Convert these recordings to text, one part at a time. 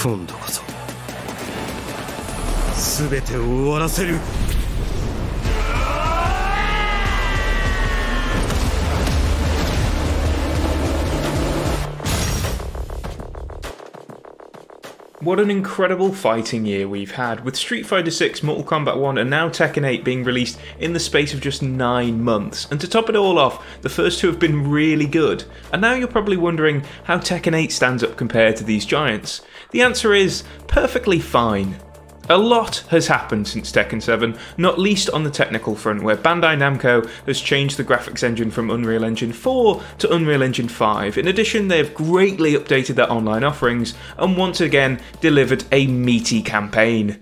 今度こそ。全てを終わらせる。What an incredible fighting year we've had, with Street Fighter 6, Mortal Kombat 1, and now Tekken 8 being released in the space of just 9 months. And to top it all off, the first two have been really good. And now you're probably wondering how Tekken 8 stands up compared to these giants. The answer is perfectly fine. A lot has happened since Tekken 7, not least on the technical front, where Bandai Namco has changed the graphics engine from Unreal Engine 4 to Unreal Engine 5. In addition, they have greatly updated their online offerings and once again delivered a meaty campaign.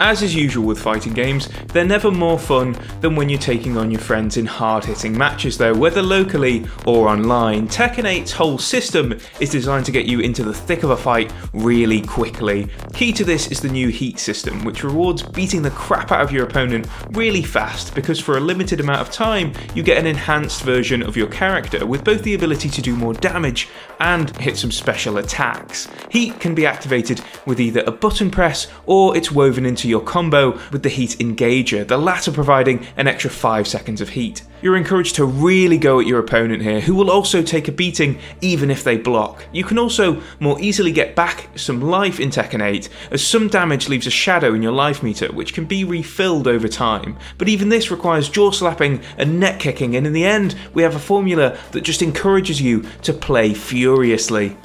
As is usual with fighting games, they're never more fun than when you're taking on your friends in hard hitting matches, though, whether locally or online. Tekken 8's whole system is designed to get you into the thick of a fight really quickly. Key to this is the new Heat system, which rewards beating the crap out of your opponent really fast because for a limited amount of time, you get an enhanced version of your character with both the ability to do more damage and hit some special attacks. Heat can be activated with either a button press or it's woven into your combo with the heat engager, the latter providing an extra 5 seconds of heat. You're encouraged to really go at your opponent here, who will also take a beating even if they block. You can also more easily get back some life in Tekken 8, as some damage leaves a shadow in your life meter, which can be refilled over time. But even this requires jaw slapping and neck kicking, and in the end, we have a formula that just encourages you to play furiously.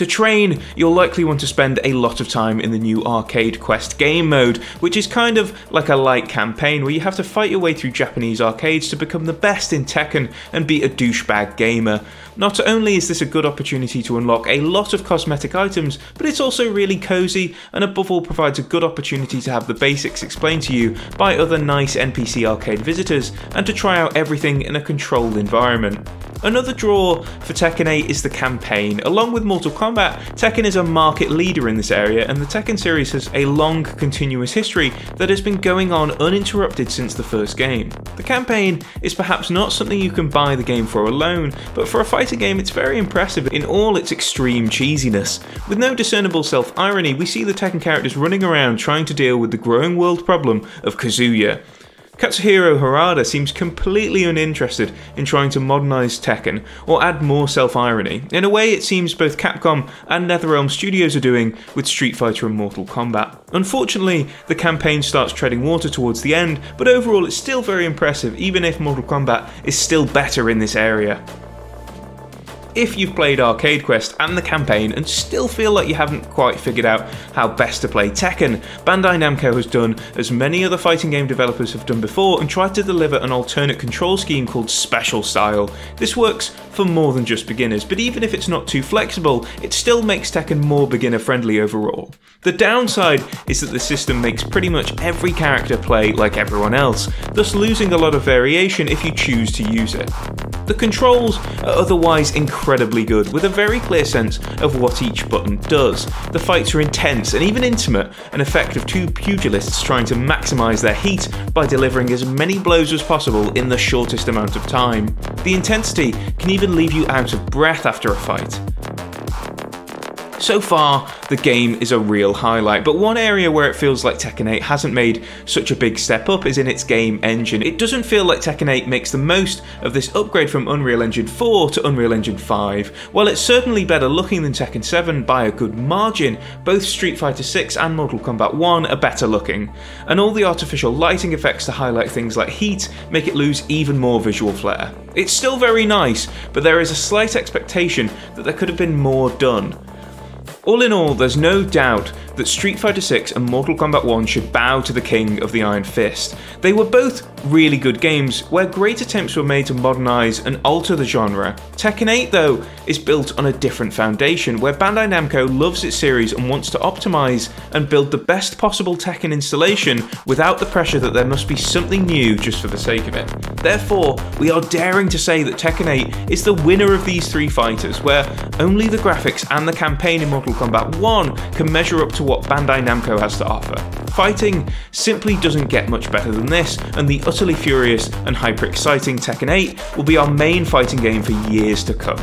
To train, you'll likely want to spend a lot of time in the new Arcade Quest game mode, which is kind of like a light campaign where you have to fight your way through Japanese arcades to become the best in Tekken and be a douchebag gamer. Not only is this a good opportunity to unlock a lot of cosmetic items, but it's also really cozy and above all provides a good opportunity to have the basics explained to you by other nice NPC arcade visitors and to try out everything in a controlled environment. Another draw for Tekken 8 is the campaign. Along with Mortal Kombat, Tekken is a market leader in this area, and the Tekken series has a long, continuous history that has been going on uninterrupted since the first game. The campaign is perhaps not something you can buy the game for alone, but for a fighting game, it's very impressive in all its extreme cheesiness. With no discernible self irony, we see the Tekken characters running around trying to deal with the growing world problem of Kazuya. Katsuhiro Harada seems completely uninterested in trying to modernise Tekken or add more self irony. In a way, it seems both Capcom and NetherRealm Studios are doing with Street Fighter and Mortal Kombat. Unfortunately, the campaign starts treading water towards the end, but overall, it's still very impressive, even if Mortal Kombat is still better in this area. If you've played Arcade Quest and the campaign and still feel like you haven't quite figured out how best to play Tekken, Bandai Namco has done as many other fighting game developers have done before and tried to deliver an alternate control scheme called Special Style. This works for more than just beginners, but even if it's not too flexible, it still makes Tekken more beginner friendly overall. The downside is that the system makes pretty much every character play like everyone else, thus losing a lot of variation if you choose to use it. The controls are otherwise incredibly good, with a very clear sense of what each button does. The fights are intense and even intimate, an effect of two pugilists trying to maximise their heat by delivering as many blows as possible in the shortest amount of time. The intensity can even leave you out of breath after a fight. So far, the game is a real highlight, but one area where it feels like Tekken 8 hasn't made such a big step up is in its game engine. It doesn't feel like Tekken 8 makes the most of this upgrade from Unreal Engine 4 to Unreal Engine 5. While it's certainly better looking than Tekken 7 by a good margin, both Street Fighter 6 and Mortal Kombat 1 are better looking, and all the artificial lighting effects to highlight things like heat make it lose even more visual flair. It's still very nice, but there is a slight expectation that there could have been more done. All in all, there's no doubt that Street Fighter 6 and Mortal Kombat 1 should bow to the king of the Iron Fist. They were both really good games where great attempts were made to modernise and alter the genre. Tekken 8, though, is built on a different foundation where Bandai Namco loves its series and wants to optimise and build the best possible Tekken installation without the pressure that there must be something new just for the sake of it. Therefore, we are daring to say that Tekken 8 is the winner of these three fighters, where only the graphics and the campaign in Mortal Kombat 1 can measure up to what Bandai Namco has to offer. Fighting simply doesn't get much better than this, and the utterly furious and hyper exciting Tekken 8 will be our main fighting game for years to come.